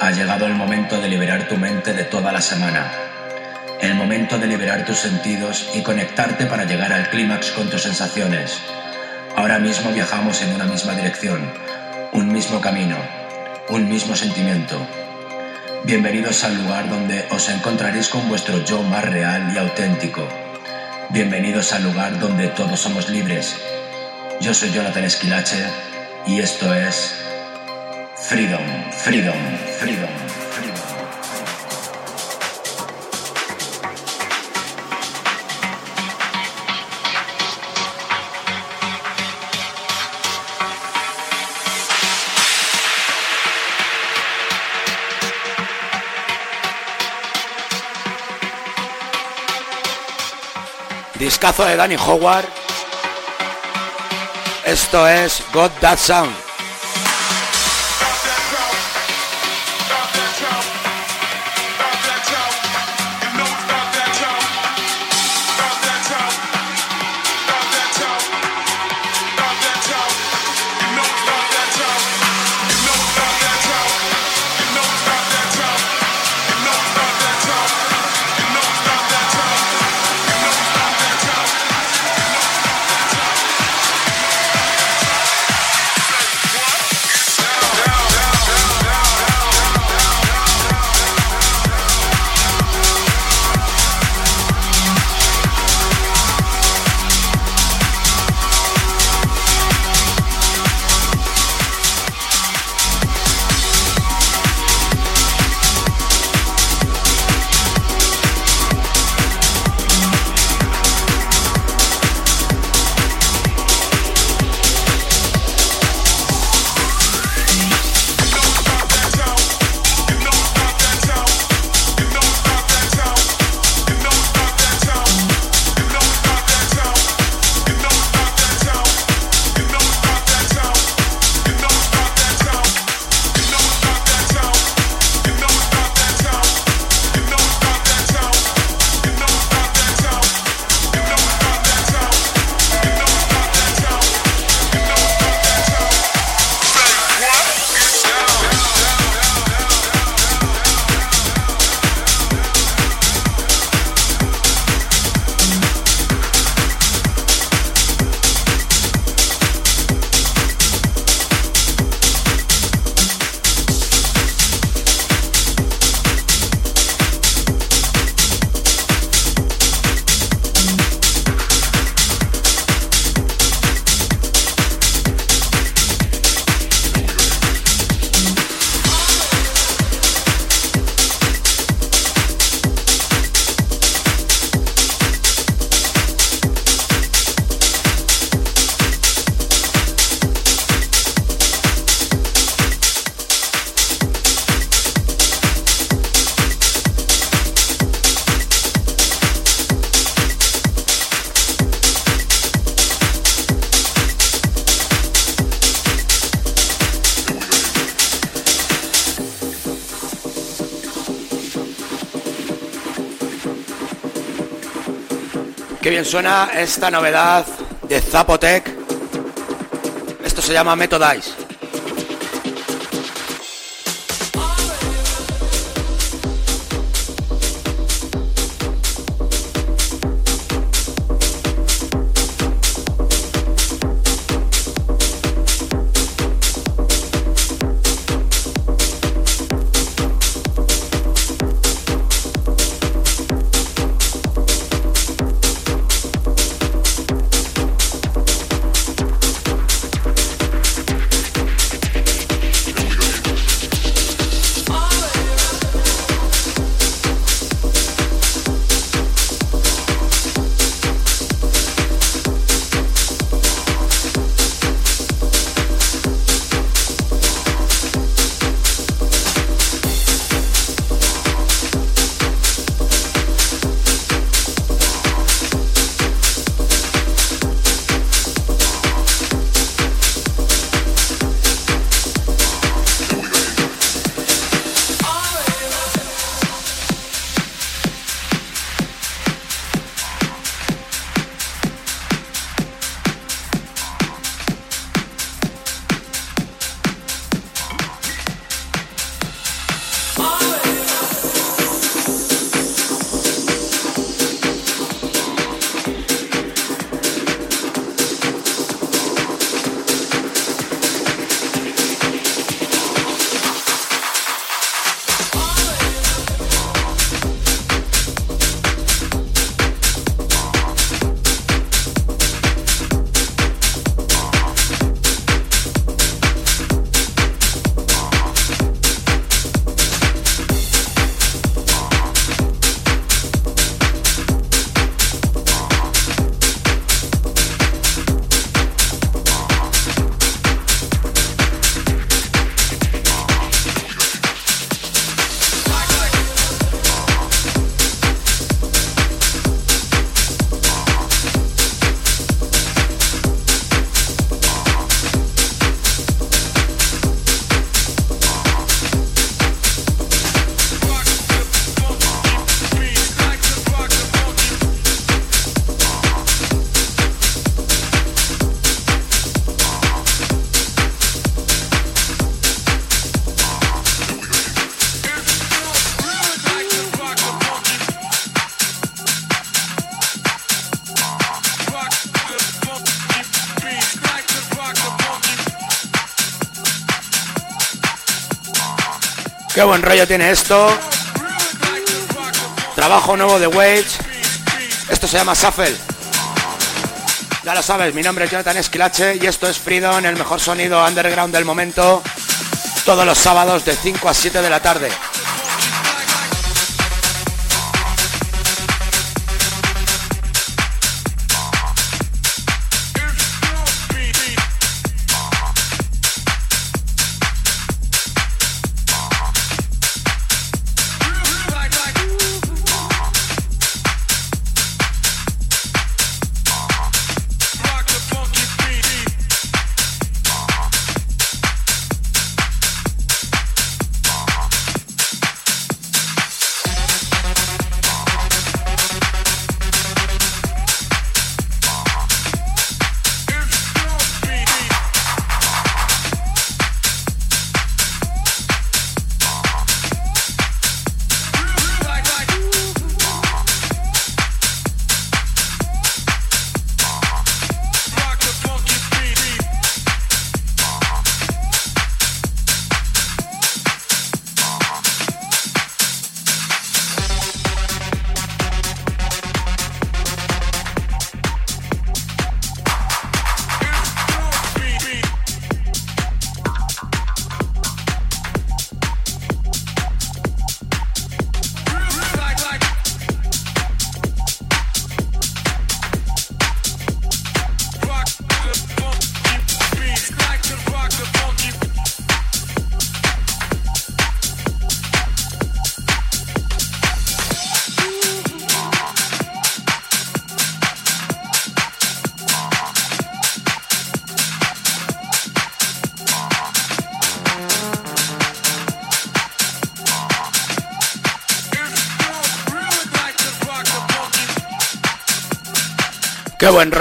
Ha llegado el momento de liberar tu mente de toda la semana. El momento de liberar tus sentidos y conectarte para llegar al clímax con tus sensaciones. Ahora mismo viajamos en una misma dirección, un mismo camino, un mismo sentimiento. Bienvenidos al lugar donde os encontraréis con vuestro yo más real y auténtico. Bienvenidos al lugar donde todos somos libres. Yo soy Jonathan Esquilache y esto es Freedom, Freedom. Discazo de Danny Howard. Esto es Got That Sound. Qué bien suena esta novedad de Zapotec. Esto se llama Metodize. Qué buen rollo tiene esto. Trabajo nuevo de Wage. Esto se llama Shuffle. Ya lo sabes, mi nombre es Jonathan Esquilache y esto es Freedom, el mejor sonido underground del momento. Todos los sábados de 5 a 7 de la tarde.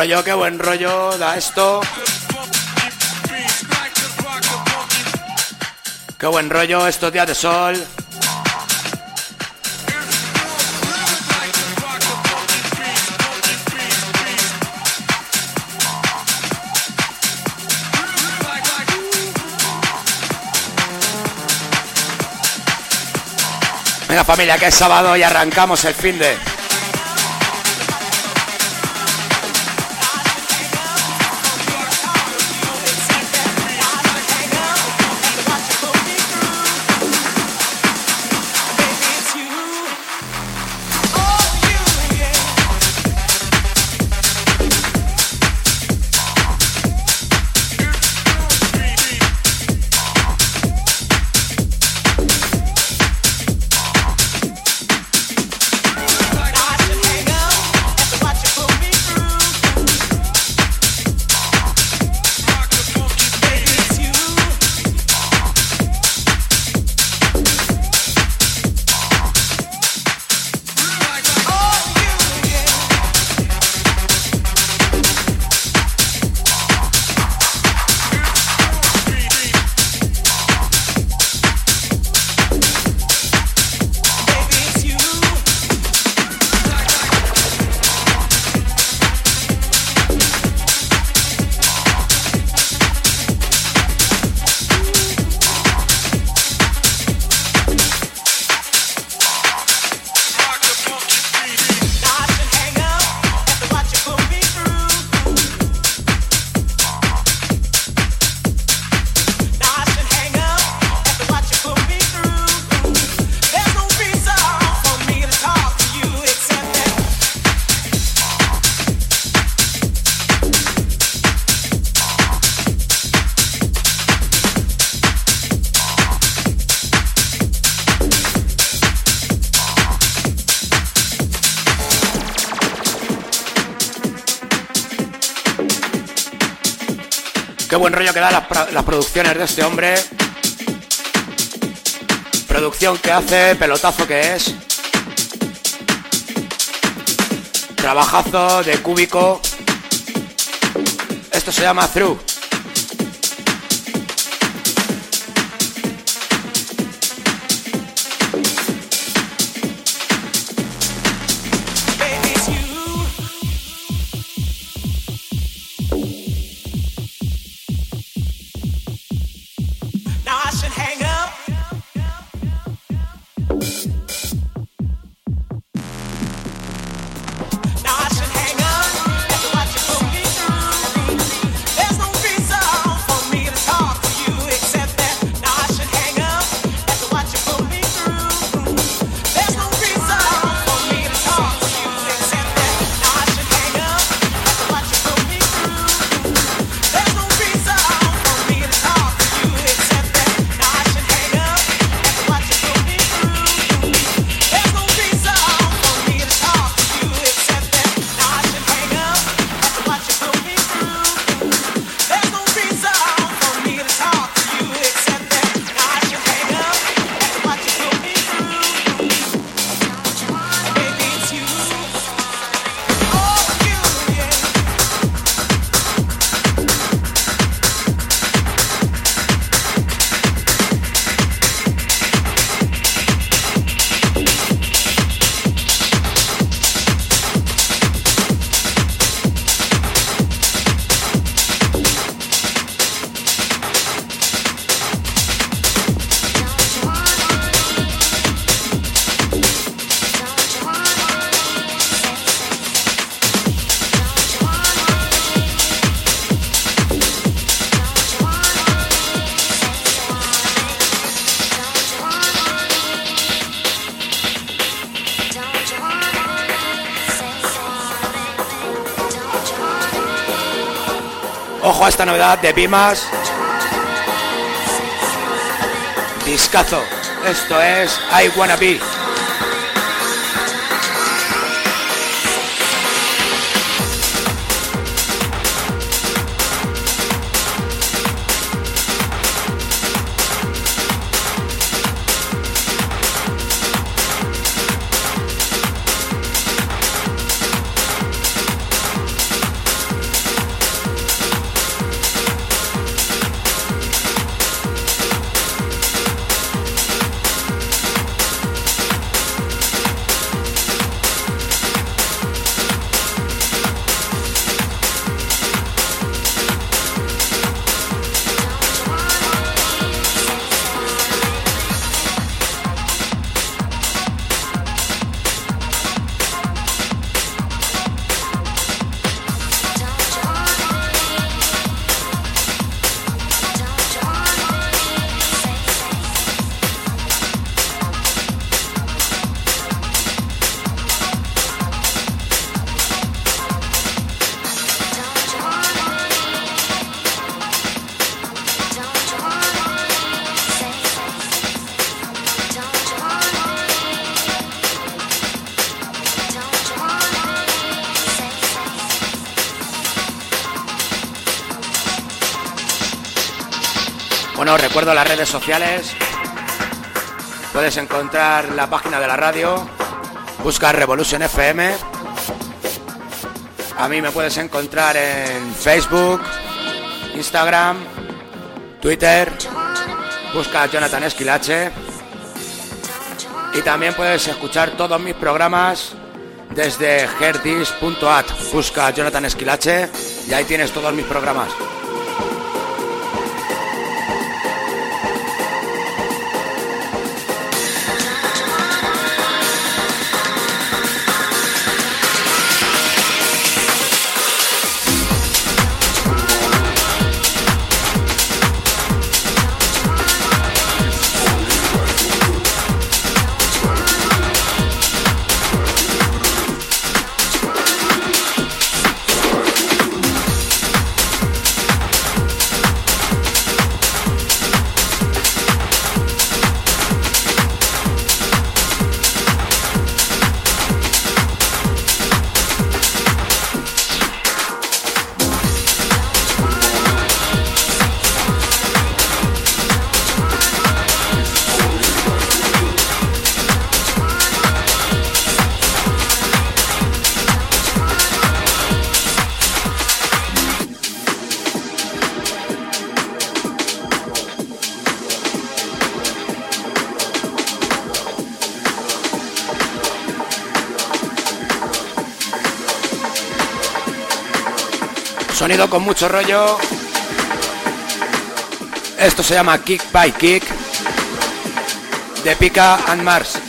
Rollo, qué buen rollo da esto. Qué buen rollo estos días de sol. Venga familia, que es sábado y arrancamos el fin de... producciones de este hombre. Producción que hace, pelotazo que es. Trabajazo de cúbico. Esto se llama Through. Novedad de Bimas. Discazo. Esto es I Wanna Be. Recuerdo las redes sociales. Puedes encontrar la página de la radio. Busca Revolution FM. A mí me puedes encontrar en Facebook, Instagram, Twitter. Busca Jonathan Esquilache. Y también puedes escuchar todos mis programas desde herdis.at. Busca Jonathan Esquilache y ahí tienes todos mis programas. Con mucho rollo. Esto se llama Kick by Kick de Pika and Mars.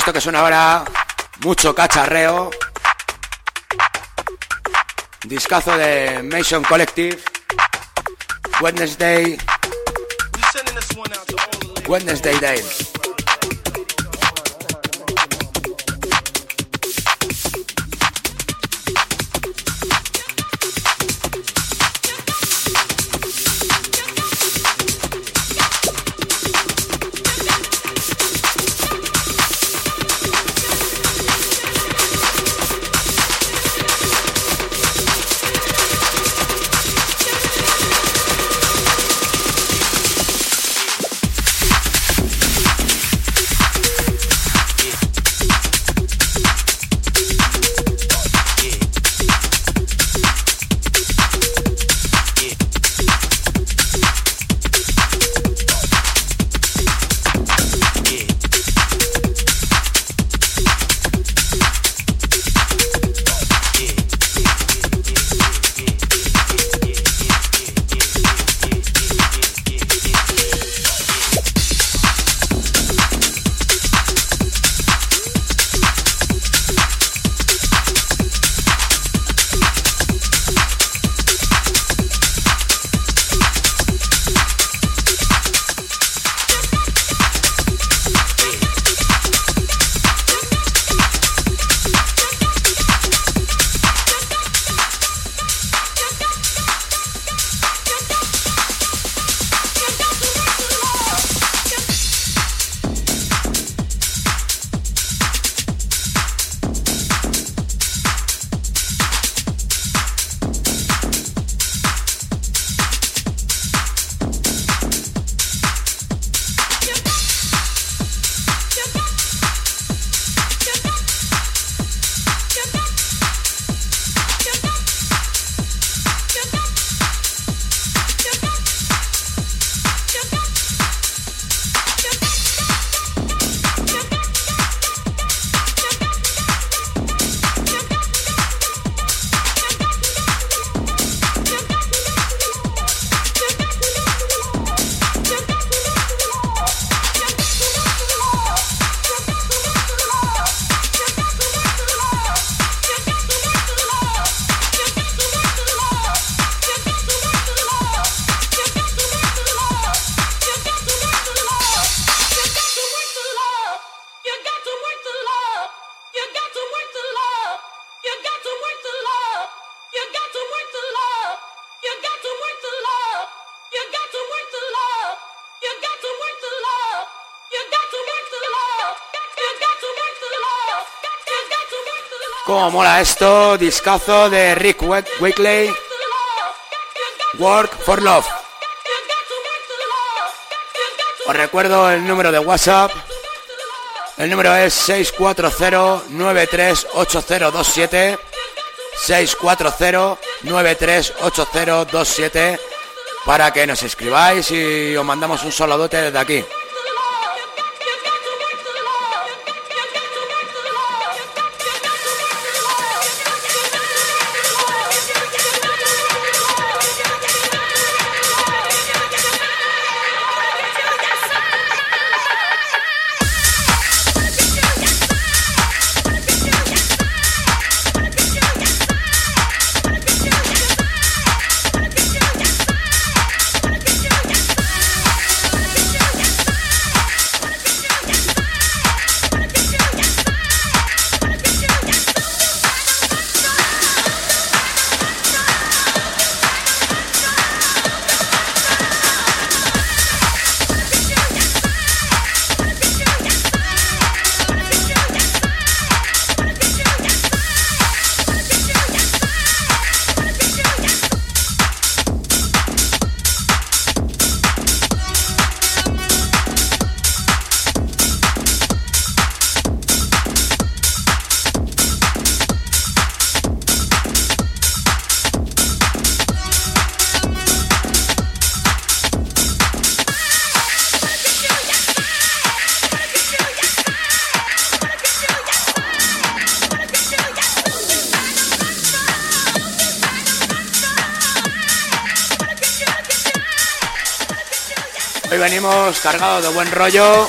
Esto que suena ahora, mucho cacharreo. Discazo de Mason Collective. Wednesday. Wednesday Day. Mola esto, discazo de Rick Wakely. Work for Love. Os recuerdo el número de WhatsApp. El número es 640-938027. 640-938027 para que nos escribáis y os mandamos un saludote desde aquí. Cargados de buen rollo.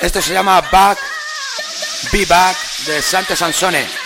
Esto se llama Back, Be Back de Sante Sansone.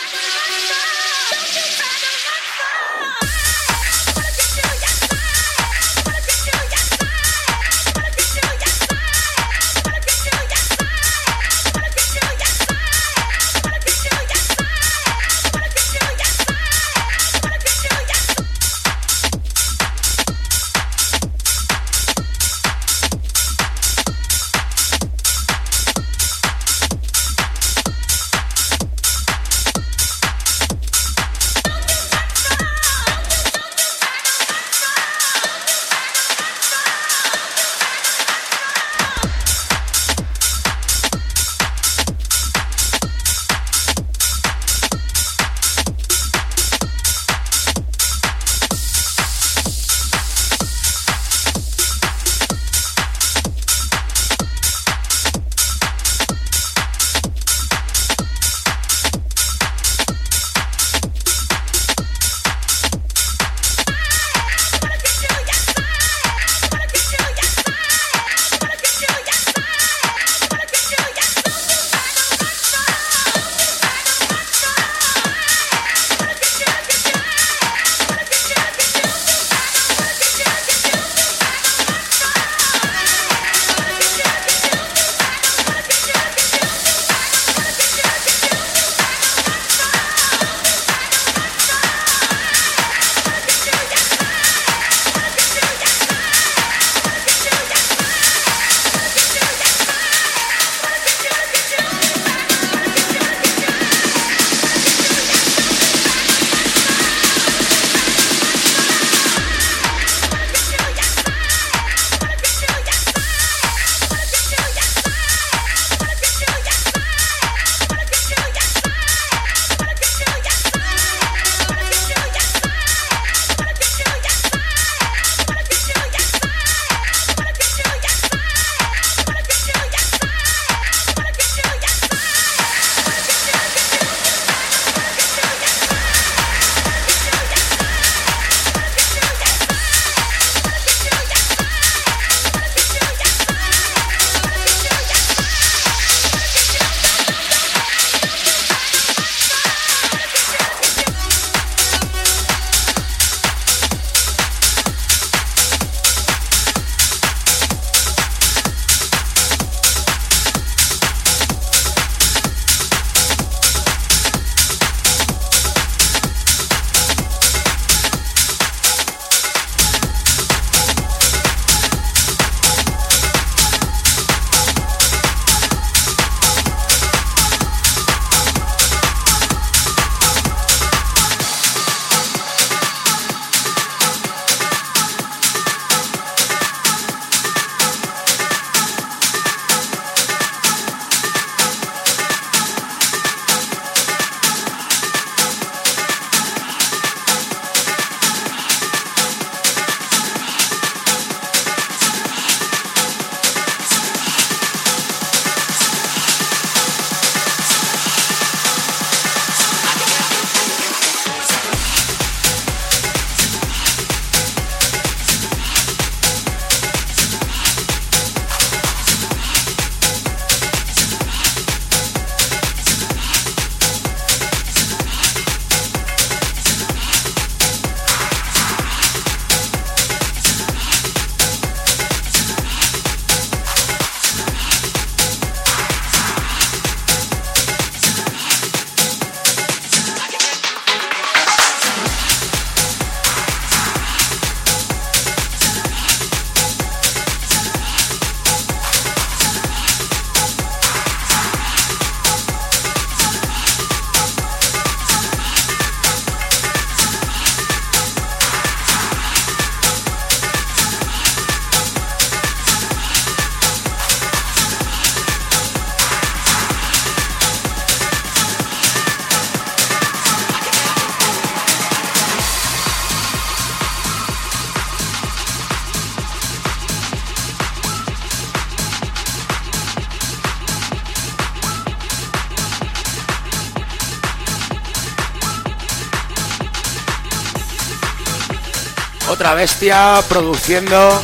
Bestia produciendo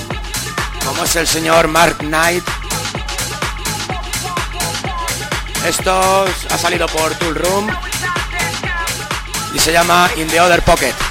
como es el señor Mark Knight. Esto ha salido por Tool Room y se llama In the Other Pocket.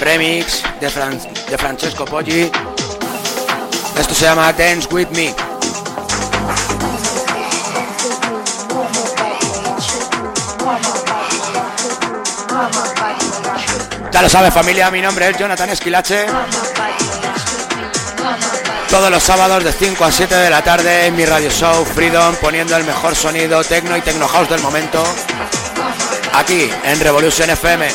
Remix de, Francesco Poggi. Esto se llama Dance With Me. Ya lo sabe familia, mi nombre es Jonathan Esquilache. Todos los sábados de 5 a 7 de la tarde en mi radio show Freedom poniendo el mejor sonido techno y techno house del momento. Aquí en Revolution FM.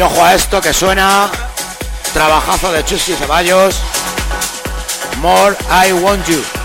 Y ojo a esto que suena. Trabajazo de Chus y Ceballos. More. I want you.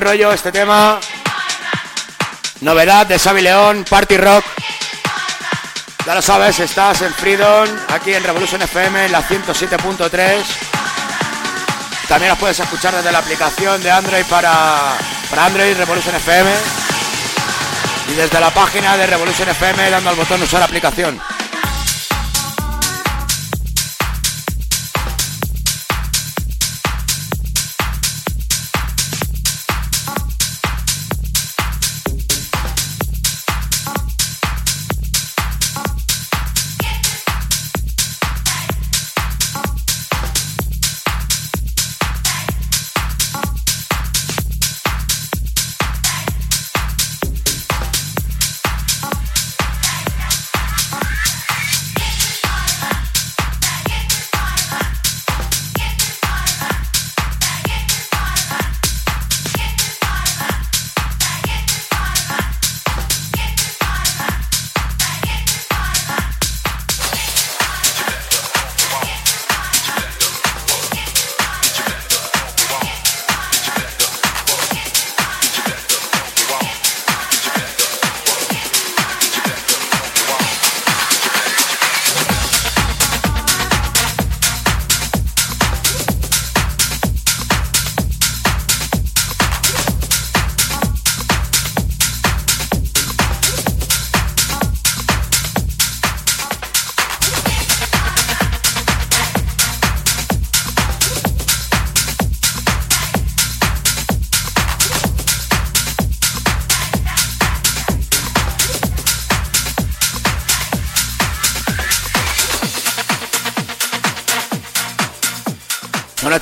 Rollo este tema. Novedad de Xavi León, Party Rock. Ya lo sabes, estás en Freedom, aquí en Revolution FM, en la 107.3. También los puedes escuchar desde la aplicación de Android para, para Android Revolution FM. Y desde la página de Revolution FM dando al botón usar aplicación.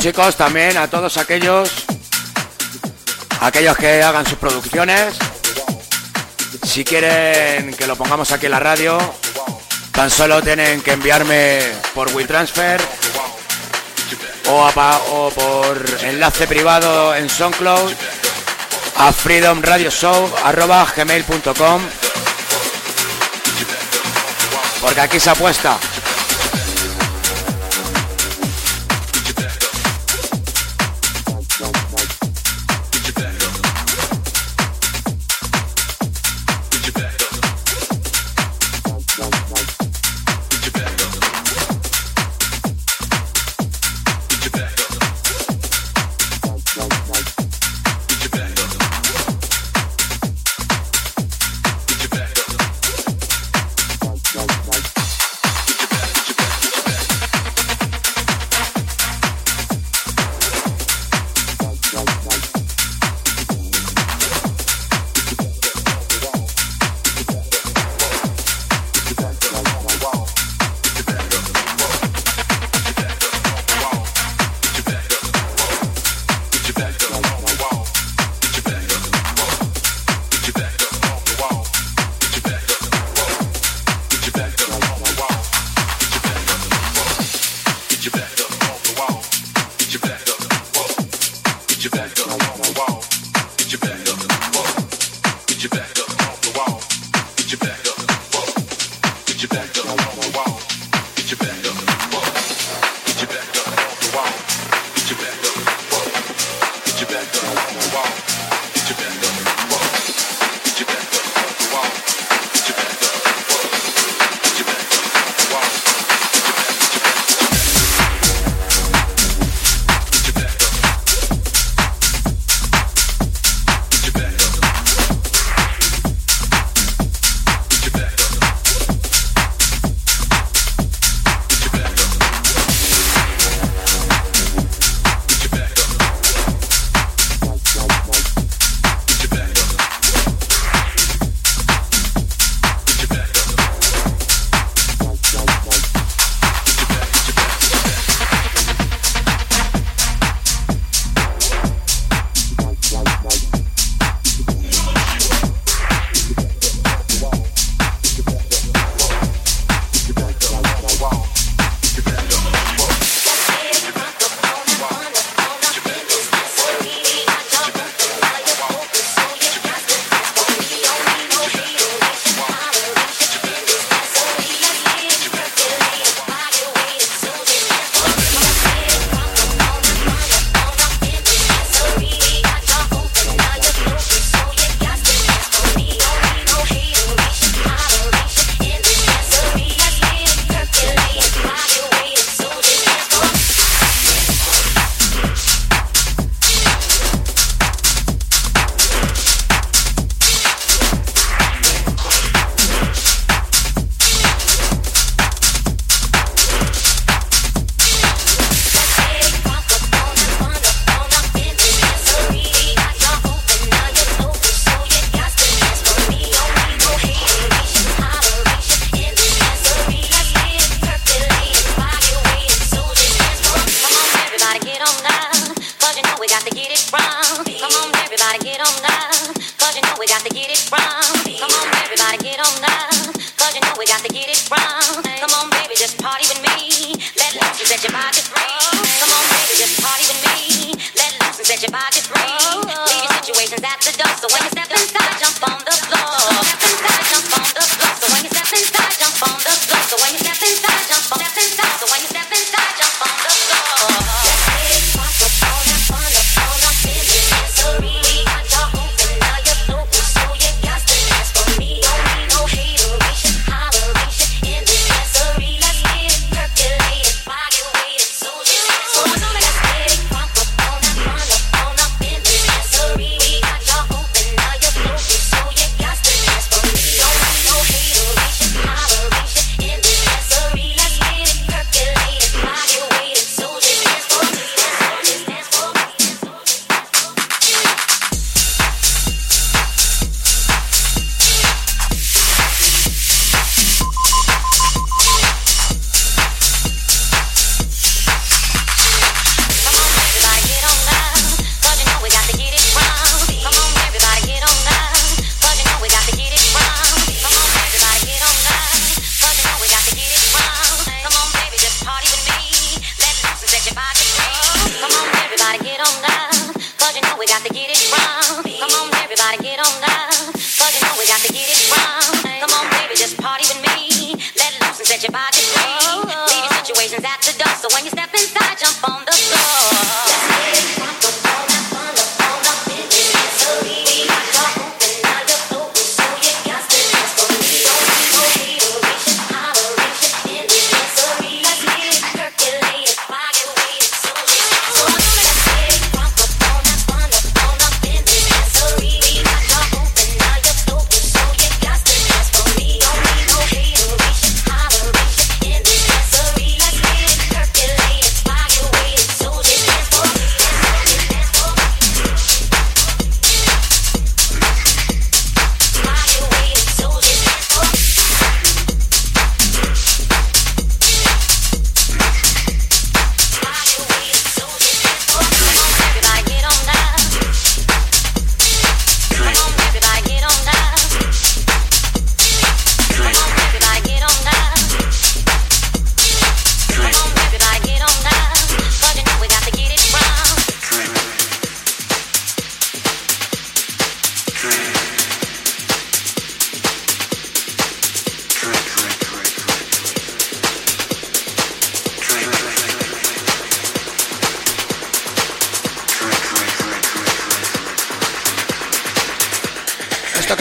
Chicos, también a todos aquellos aquellos que hagan sus producciones. Si quieren que lo pongamos aquí en la radio, tan solo tienen que enviarme por WeTransfer o, o por enlace privado en SoundCloud a freedomradioshow.gmail.com porque aquí se apuesta.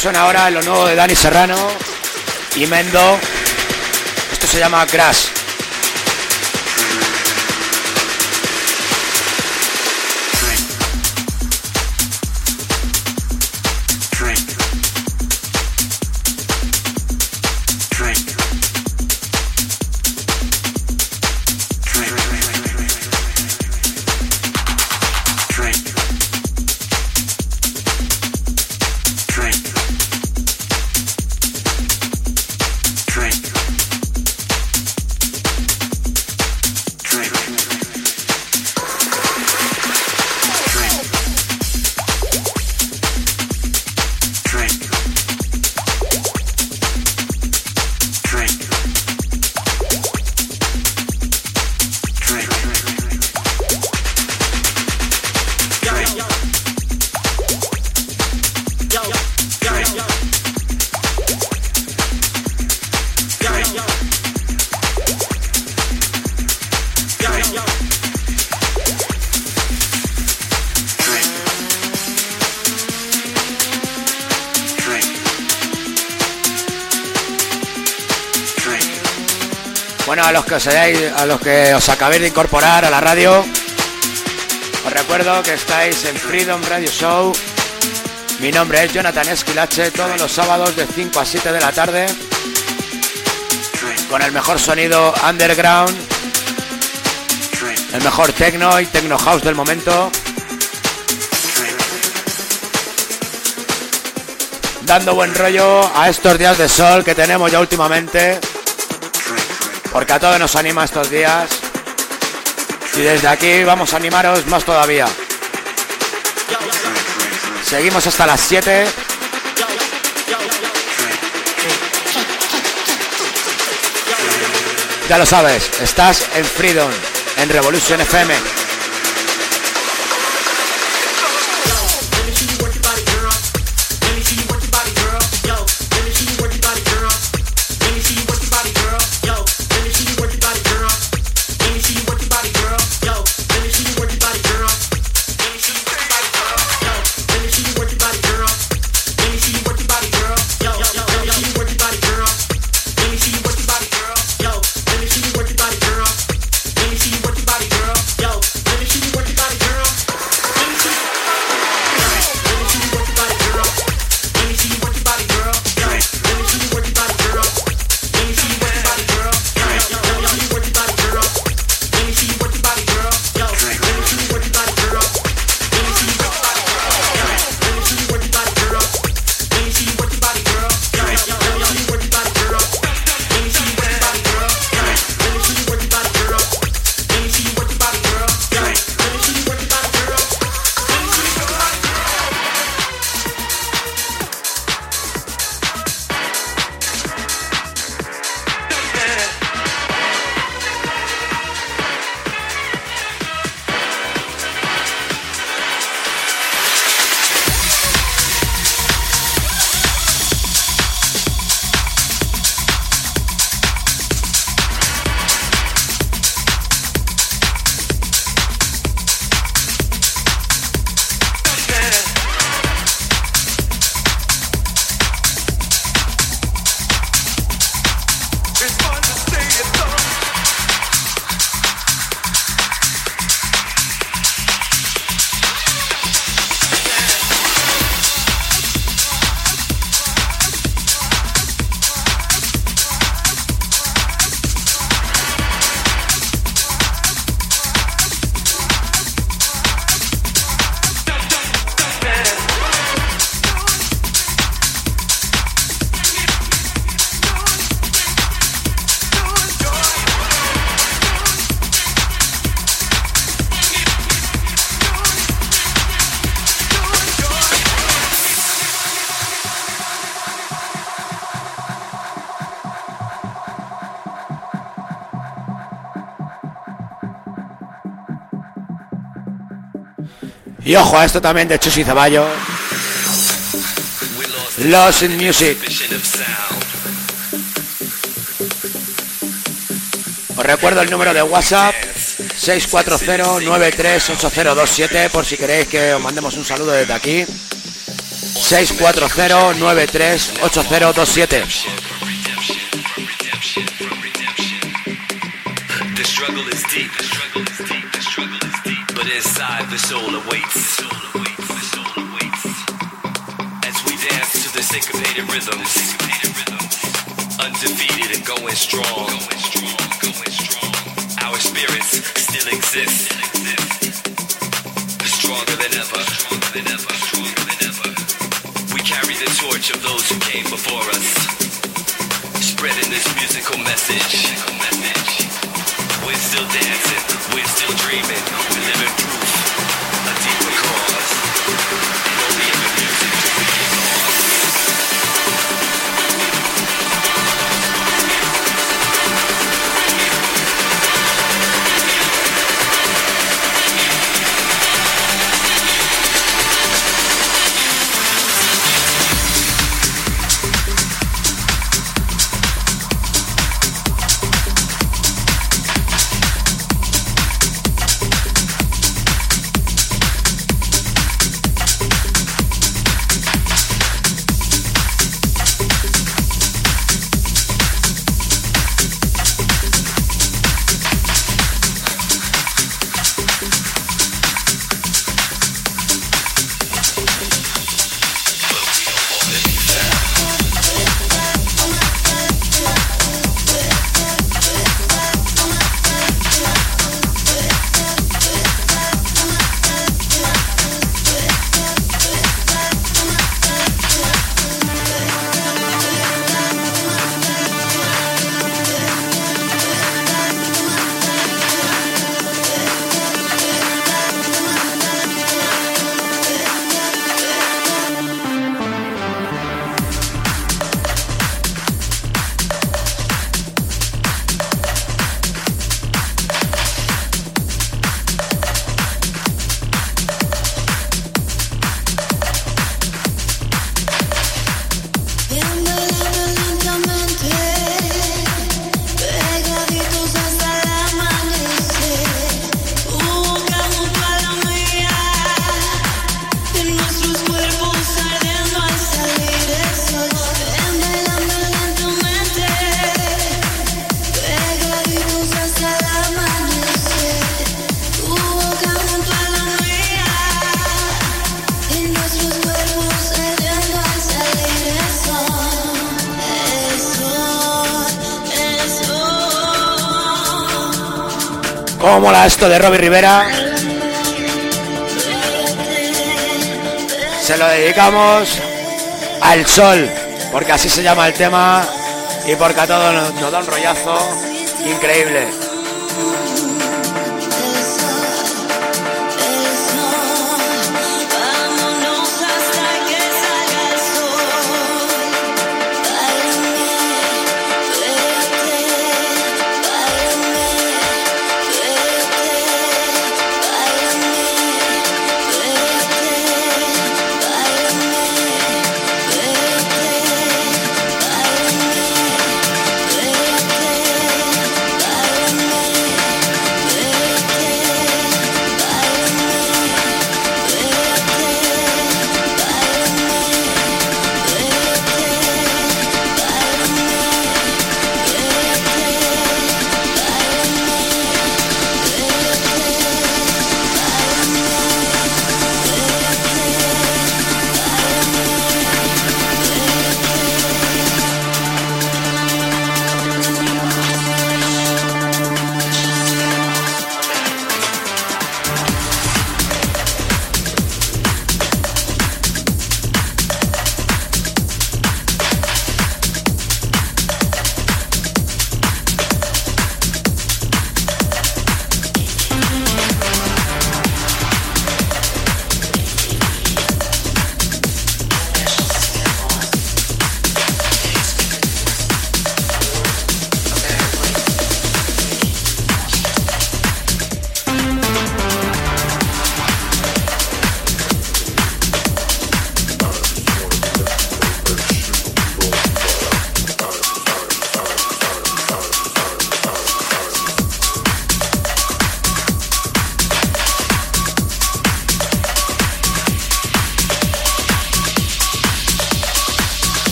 Suena ahora lo nuevo de Dani Serrano y Mendo. Esto se llama Crash. A los que os acabéis de incorporar a la radio, os recuerdo que estáis en Freedom Radio Show. Mi nombre es Jonathan Esquilache, todos los sábados de 5 a 7 de la tarde, con el mejor sonido underground, el mejor techno y techno house del momento. Dando buen rollo a estos días de sol que tenemos ya últimamente porque a todos nos anima estos días. Y desde aquí vamos a animaros más todavía. Seguimos hasta las 7. Ya lo sabes, estás en Freedom, en Revolution FM. Y ojo a esto también de Chusi Ceballos. Lost in Music. Os recuerdo el número de WhatsApp 640-938027 por si queréis que os mandemos un saludo desde aquí. 640-938027. But inside the soul awaits. As we dance to the syncopated rhythms, undefeated and going strong. Our spirits still exist, ¿Cómo mola esto de Robbie Rivera? Se lo dedicamos al sol, porque así se llama el tema y porque a todos nos, nos da un rollazo increíble.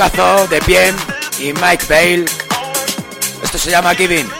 Discazo de Piem y Mike Bale. Esto se llama Giving.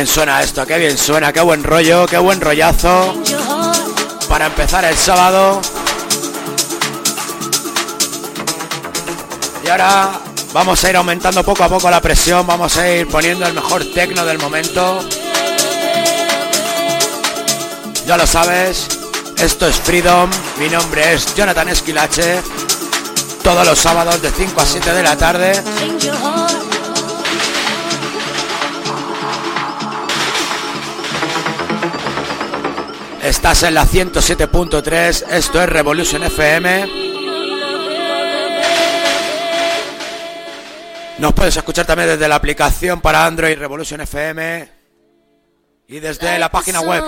Bien suena esto, qué bien suena, qué buen rollo, qué buen rollazo. Para empezar el sábado. Y ahora vamos a ir aumentando poco a poco la presión, vamos a ir poniendo el mejor tecno del momento. Ya lo sabes, esto es Freedom, mi nombre es Jonathan Esquilache. Todos los sábados de 5 a 7 de la tarde. Estás en la 107.3, esto es Revolution FM. Nos puedes escuchar también desde la aplicación para Android Revolution FM y desde la página web.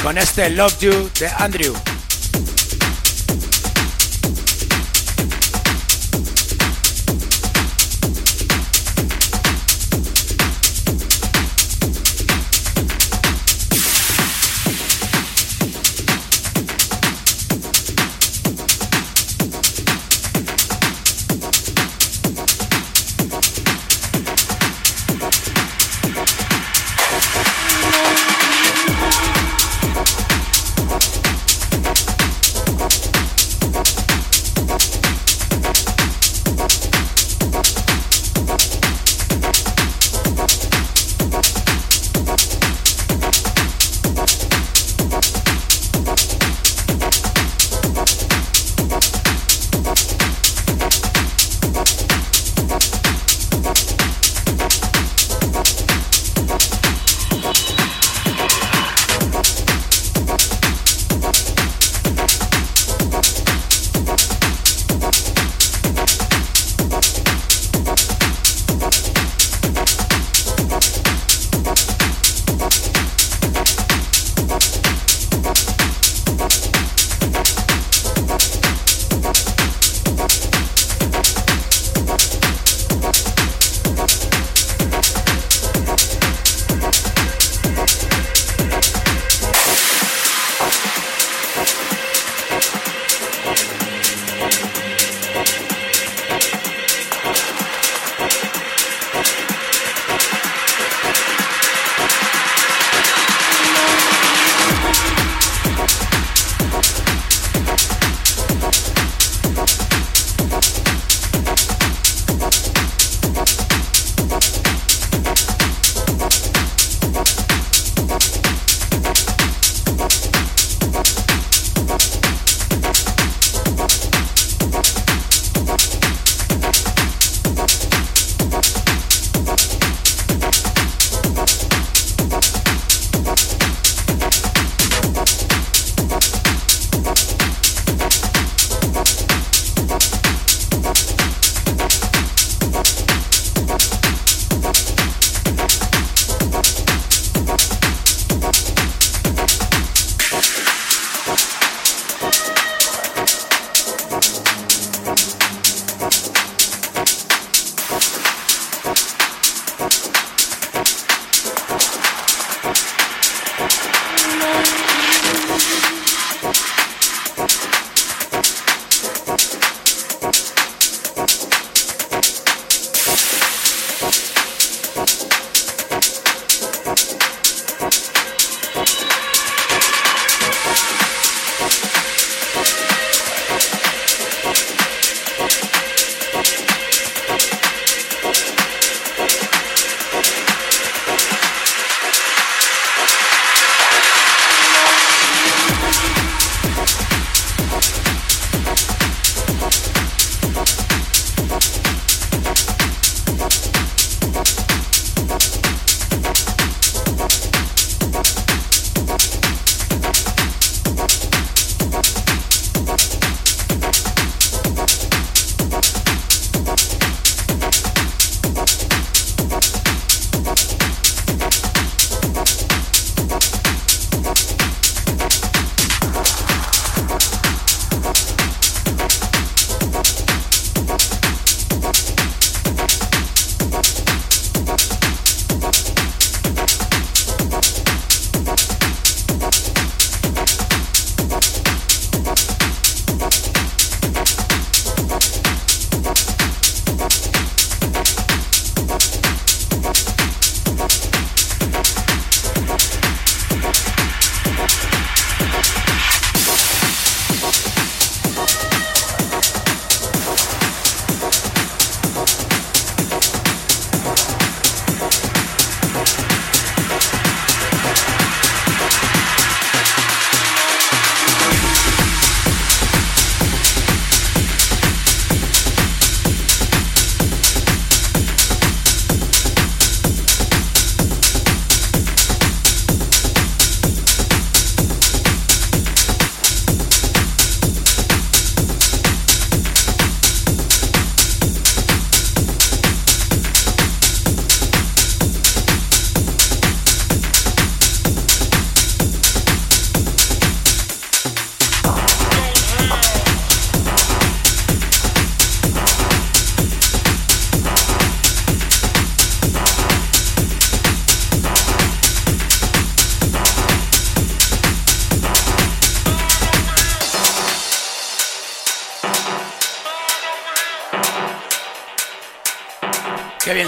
Con este Love You de Andrew.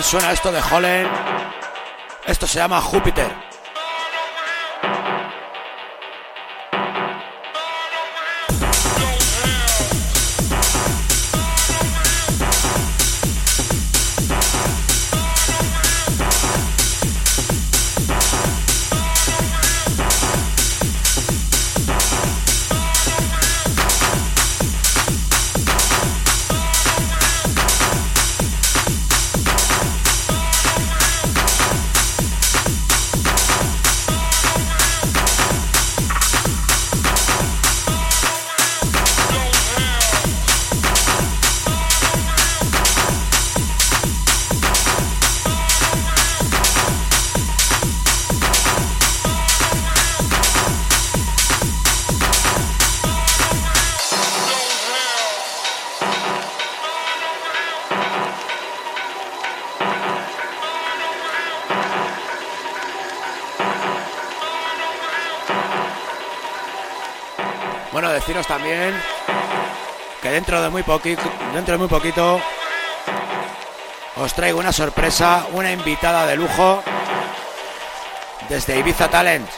Suena esto de Holland. Esto se llama Júpiter. Deciros también que dentro de muy poquito, dentro de muy poquito os traigo una sorpresa, una invitada de lujo desde Ibiza Talent.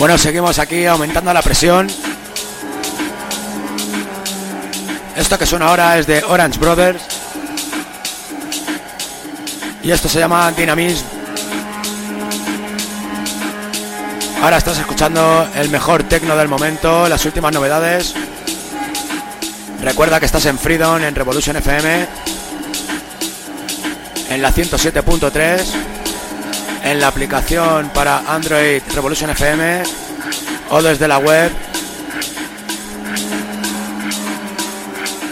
Bueno, seguimos aquí aumentando la presión. Esto que suena ahora es de Orange Brothers. Y esto se llama Dynamism. Ahora estás escuchando el mejor tecno del momento, las últimas novedades. Recuerda que estás en Freedom, en Revolution FM, en la 107.3, en la aplicación para Android Revolution FM o desde la web.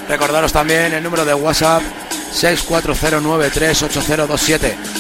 Recordaros también el número de WhatsApp 640938027.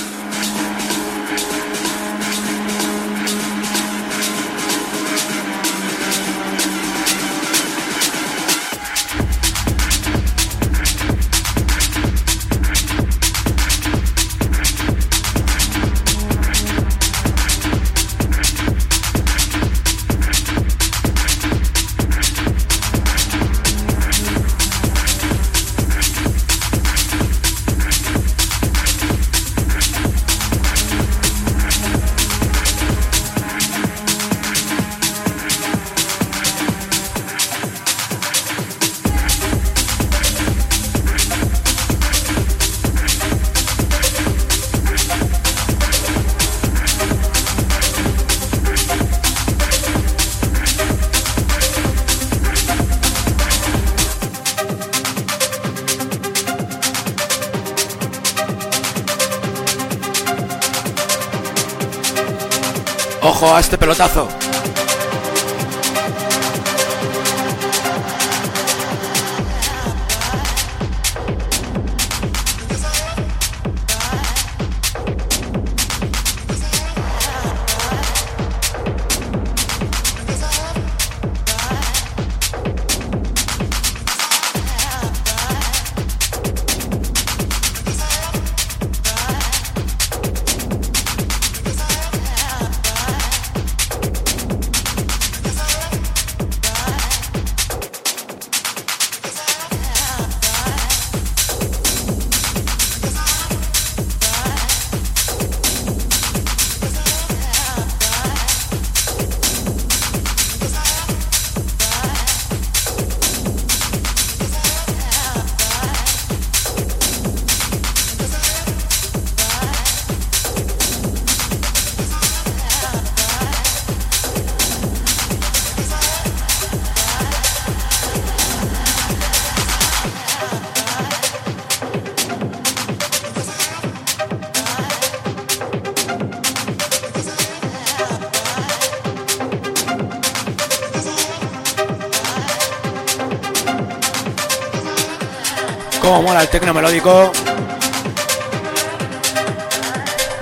El tecno melódico.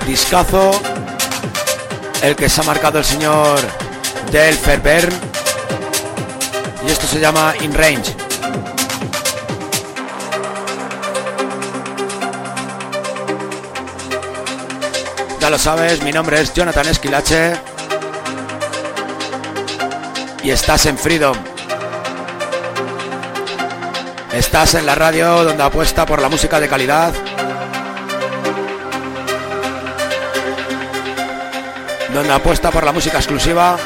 Discazo. El que se ha marcado el señor Del Fairbairn. Y esto se llama In Range. Ya lo sabes, mi nombre es Jonathan Esquilache. Y estás en Freedom. Estás en la radio donde apuesta por la música de calidad. Donde apuesta por la música exclusiva.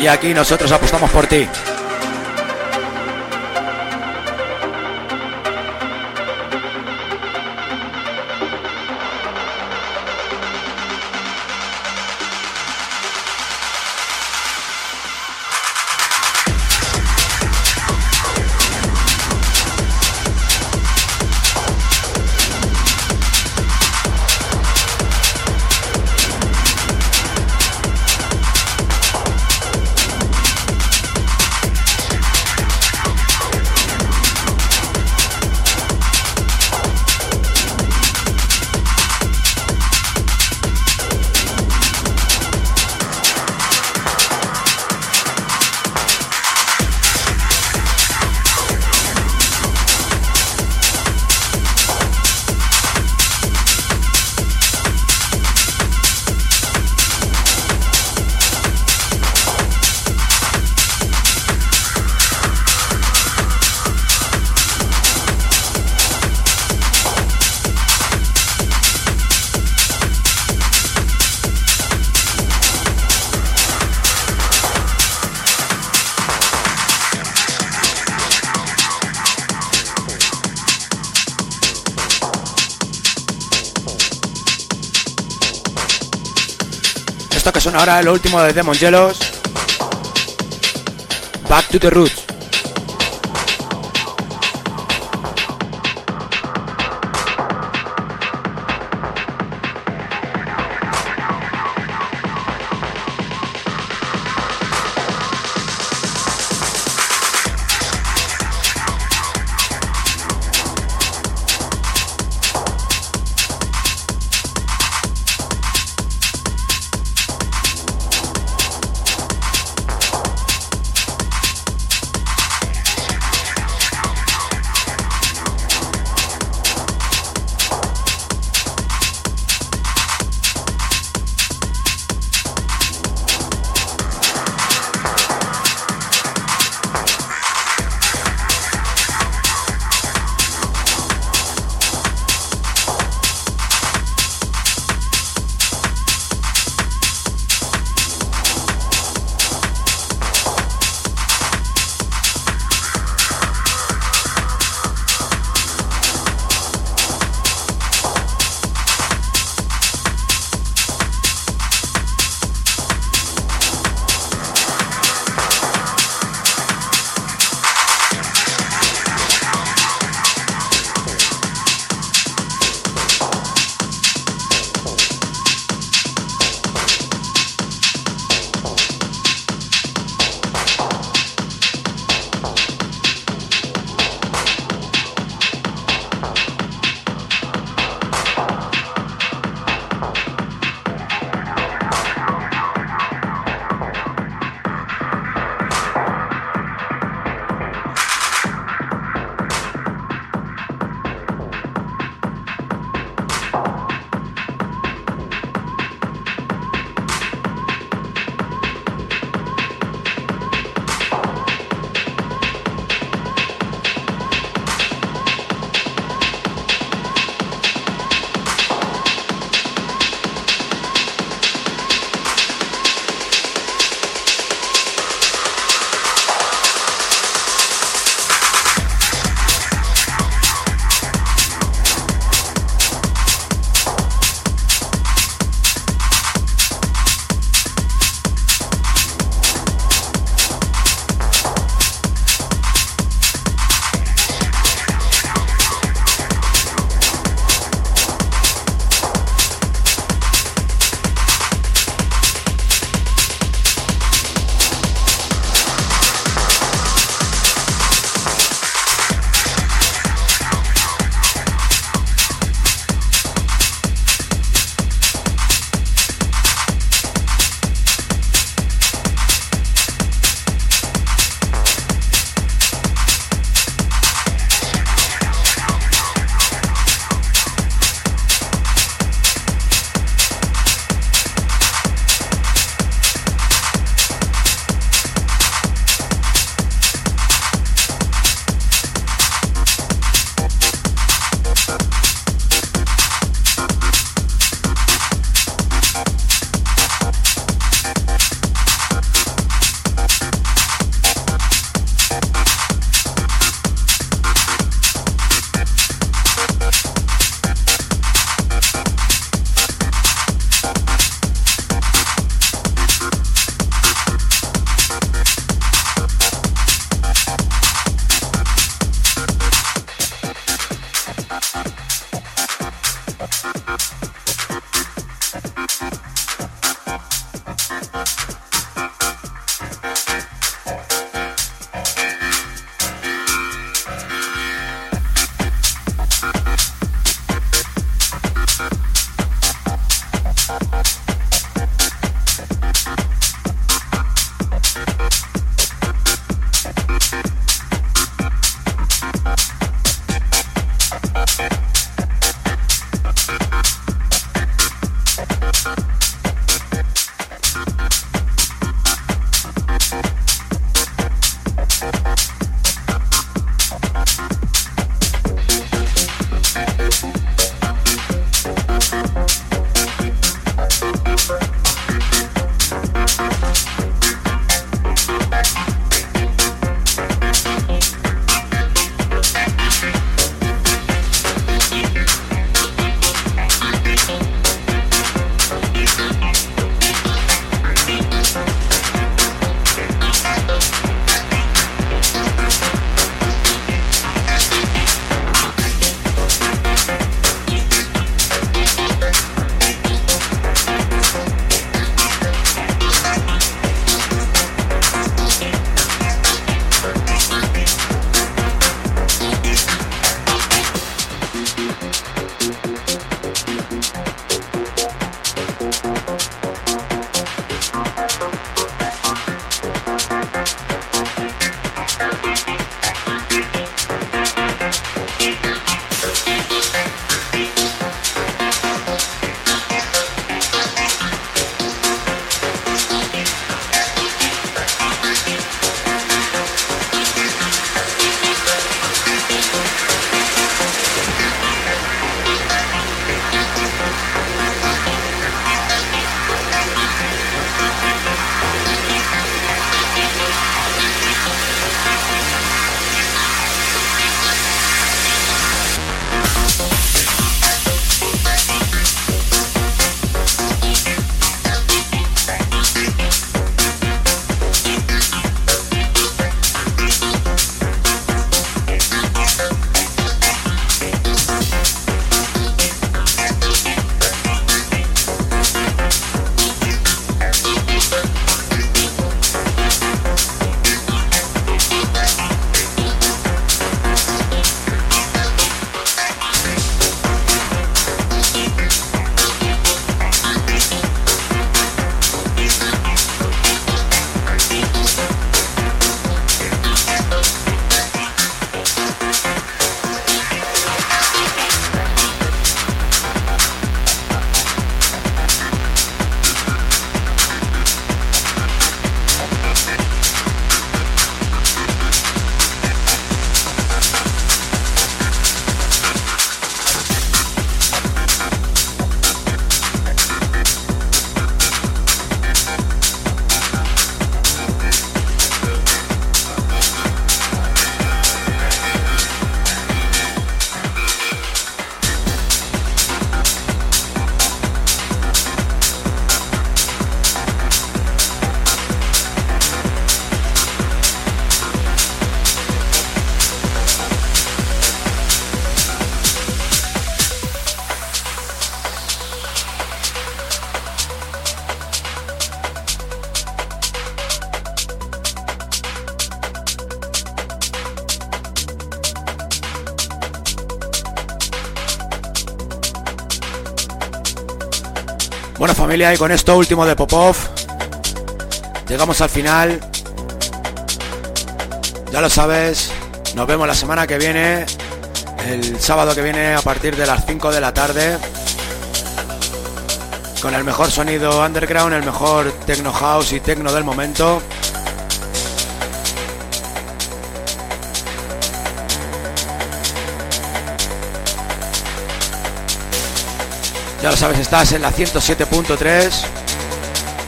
Y aquí nosotros apostamos por ti. Ahora lo último de Demon Jealous. Back to the Roots. Familia, y con esto último de Popov, llegamos al final. Ya lo sabes, nos vemos la semana que viene, el sábado que viene a partir de las 5 de la tarde, con el mejor sonido underground, el mejor techno house y techno del momento. Ya lo sabes, estás en la 107.3.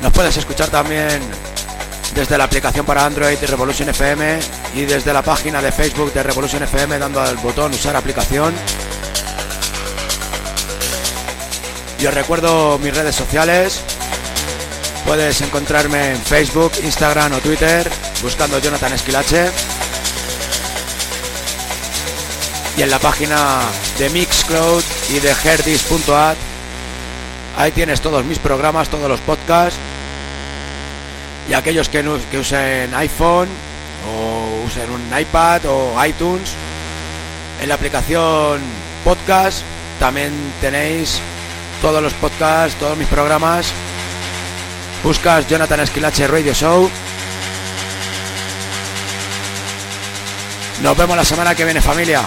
Nos puedes escuchar también desde la aplicación para Android de Revolution FM y desde la página de Facebook de Revolution FM dando al botón usar aplicación. Y os recuerdo mis redes sociales. Puedes encontrarme en Facebook, Instagram o Twitter buscando Jonathan Esquilache. Y en la página de Mixcloud y de herdis.at Ahí tienes todos mis programas, todos los podcasts. Y aquellos que, usen iPhone o usen un iPad o iTunes, en la aplicación podcast también tenéis todos los podcasts, todos mis programas. Buscas Jonathan Esquilache Radio Show. Nos vemos la semana que viene familia.